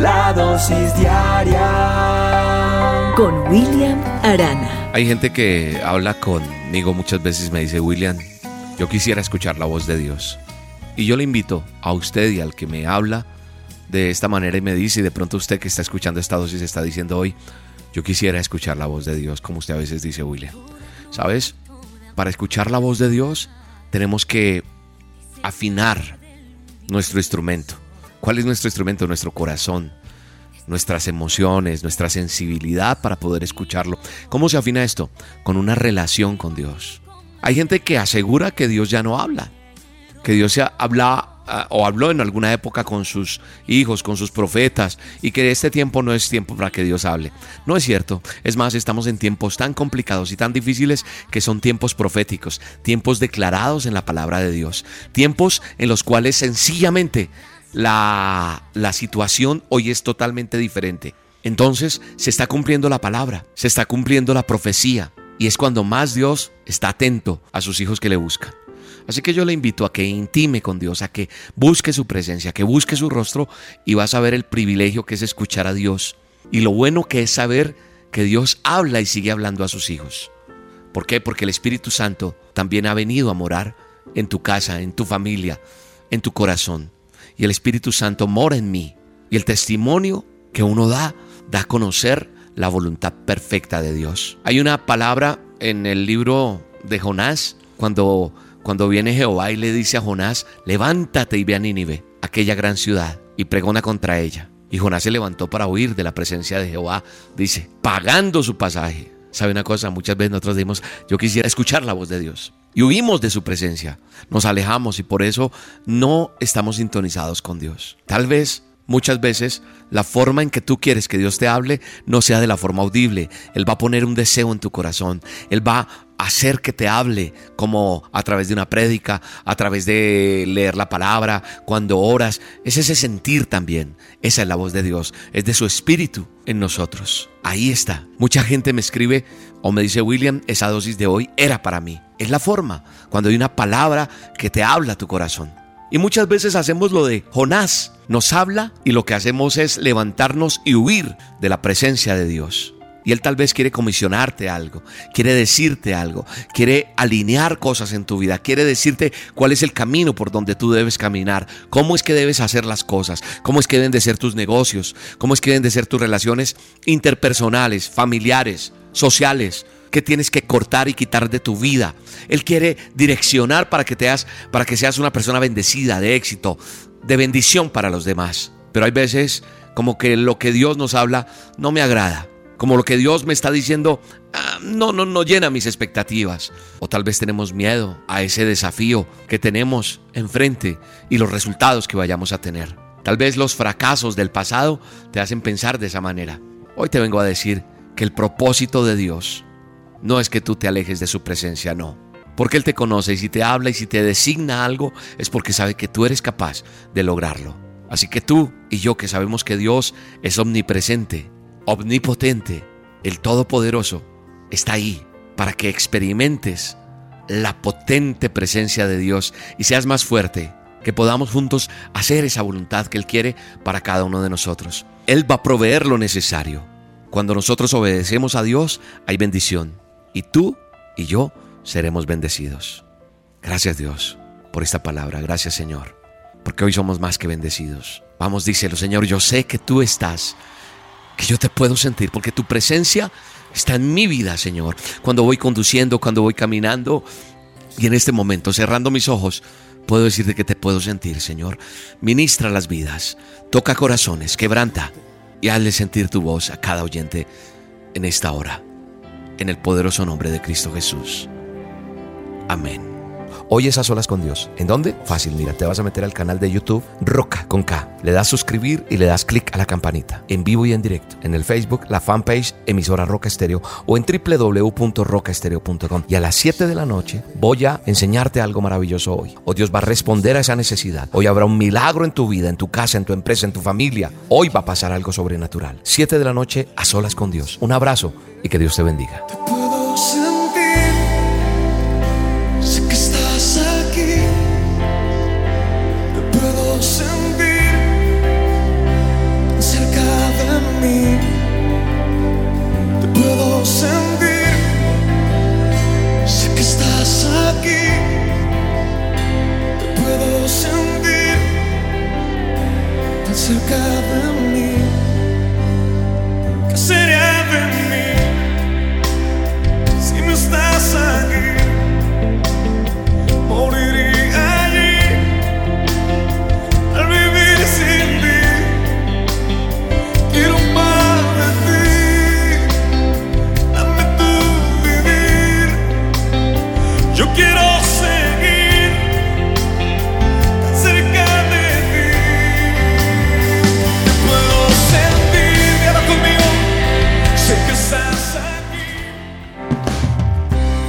La dosis diaria con William Arana. Hay gente que habla conmigo muchas veces me dice, William, yo quisiera escuchar la voz de Dios. Y yo le invito a usted y al que me habla de esta manera y me dice, y de pronto usted que está escuchando esta dosis está diciendo hoy, yo quisiera escuchar la voz de Dios, como usted a veces dice, William. ¿Sabes? Para escuchar la voz de Dios tenemos que afinar nuestro instrumento. ¿Cuál es nuestro instrumento? Nuestro corazón, nuestras emociones, nuestra sensibilidad para poder escucharlo. ¿Cómo se afina esto? Con una relación con Dios. Hay gente que asegura que Dios ya no habla, que Dios se habla o habló en alguna época con sus hijos, con sus profetas, y que este tiempo no es tiempo para que Dios hable. No es cierto. Es más, estamos en tiempos tan complicados y tan difíciles que son tiempos proféticos, tiempos declarados en la palabra de Dios, tiempos en los cuales sencillamente la, situación hoy es totalmente diferente. Entonces se está cumpliendo la palabra, se está cumpliendo la profecía, y es cuando más Dios está atento a sus hijos que le buscan. Así que yo le invito a que intime con Dios, a que busque su presencia, que busque su rostro y vas a ver el privilegio que es escuchar a Dios y lo bueno que es saber que Dios habla y sigue hablando a sus hijos. ¿Por qué? Porque el Espíritu Santo también ha venido a morar en tu casa, en tu familia, en tu corazón. Y el Espíritu Santo mora en mí. Y el testimonio que uno da, da a conocer la voluntad perfecta de Dios. Hay una palabra en el libro de Jonás cuando, cuando viene Jehová y le dice a Jonás, levántate y ve a Nínive, aquella gran ciudad, y pregona contra ella. Y Jonás se levantó para huir de la presencia de Jehová, dice, pagando su pasaje. ¿Sabe una cosa? Muchas veces nosotros decimos, yo quisiera escuchar la voz de Dios. Y huimos de su presencia, nos alejamos y por eso no estamos sintonizados con Dios. Tal vez Muchas veces la forma en que tú quieres que Dios te hable no sea de la forma audible. Él va a poner un deseo en tu corazón. Él va hacer que te hable como a través de una prédica, a través de leer la palabra, cuando oras. Es ese sentir también. Esa es la voz de Dios. Es de su espíritu en nosotros. Ahí está. Mucha gente me escribe o me dice, William, esa dosis de hoy era para mí. Es la forma. Cuando hay una palabra que te habla tu corazón. Y muchas veces hacemos lo de Jonás. Nos habla y lo que hacemos es levantarnos y huir de la presencia de Dios. Y Él tal vez quiere comisionarte algo, quiere decirte algo, quiere alinear cosas en tu vida, quiere decirte cuál es el camino por donde tú debes caminar, cómo es que debes hacer las cosas, cómo es que deben de ser tus negocios, cómo es que deben de ser tus relaciones interpersonales, familiares, sociales, que tienes que cortar y quitar de tu vida. Él quiere direccionar para que, te para que seas una persona bendecida, de éxito, de bendición para los demás. Pero hay veces como que lo que Dios nos habla no me agrada. Como lo que Dios me está diciendo ah, no, no, no llena mis expectativas. O tal vez tenemos miedo a ese desafío que tenemos enfrente y los resultados que vayamos a tener. Tal vez los fracasos del pasado te hacen pensar de esa manera. Hoy te vengo a decir que el propósito de Dios no es que tú te alejes de su presencia, no. Porque Él te conoce y si te habla y si te designa algo es porque sabe que tú eres capaz de lograrlo. Así que tú y yo que sabemos que Dios es omnipresente, omnipotente, el Todopoderoso, está ahí para que experimentes la potente presencia de Dios y seas más fuerte, que podamos juntos hacer esa voluntad que Él quiere para cada uno de nosotros. Él va a proveer lo necesario. Cuando nosotros obedecemos a Dios, hay bendición y tú y yo seremos bendecidos. Gracias Dios por esta palabra, gracias Señor, porque hoy somos más que bendecidos. Vamos, díselo Señor, yo sé que tú estás, que yo te puedo sentir, porque tu presencia está en mi vida, Señor. Cuando voy conduciendo, cuando voy caminando, y en este momento, cerrando mis ojos, puedo decirte que te puedo sentir, Señor. Ministra las vidas, toca corazones, quebranta y hazle sentir tu voz a cada oyente en esta hora en el poderoso nombre de Cristo Jesús. Amén. Hoy es a solas con Dios. ¿En dónde? Fácil, mira, te vas a meter al canal de YouTube Roca con K. Le das suscribir y le das clic a la campanita. En vivo y en directo. En el Facebook, la fanpage emisora Roca Estéreo o en www.rocaestereo.com. Y a las 7 de la noche voy a enseñarte algo maravilloso hoy. O Dios va a responder a esa necesidad. Hoy habrá un milagro en tu vida, en tu casa, en tu empresa, en tu familia. Hoy va a pasar algo sobrenatural. 7 de la noche a solas con Dios. Un abrazo y que Dios te bendiga. cerca de mí, que sería de mí.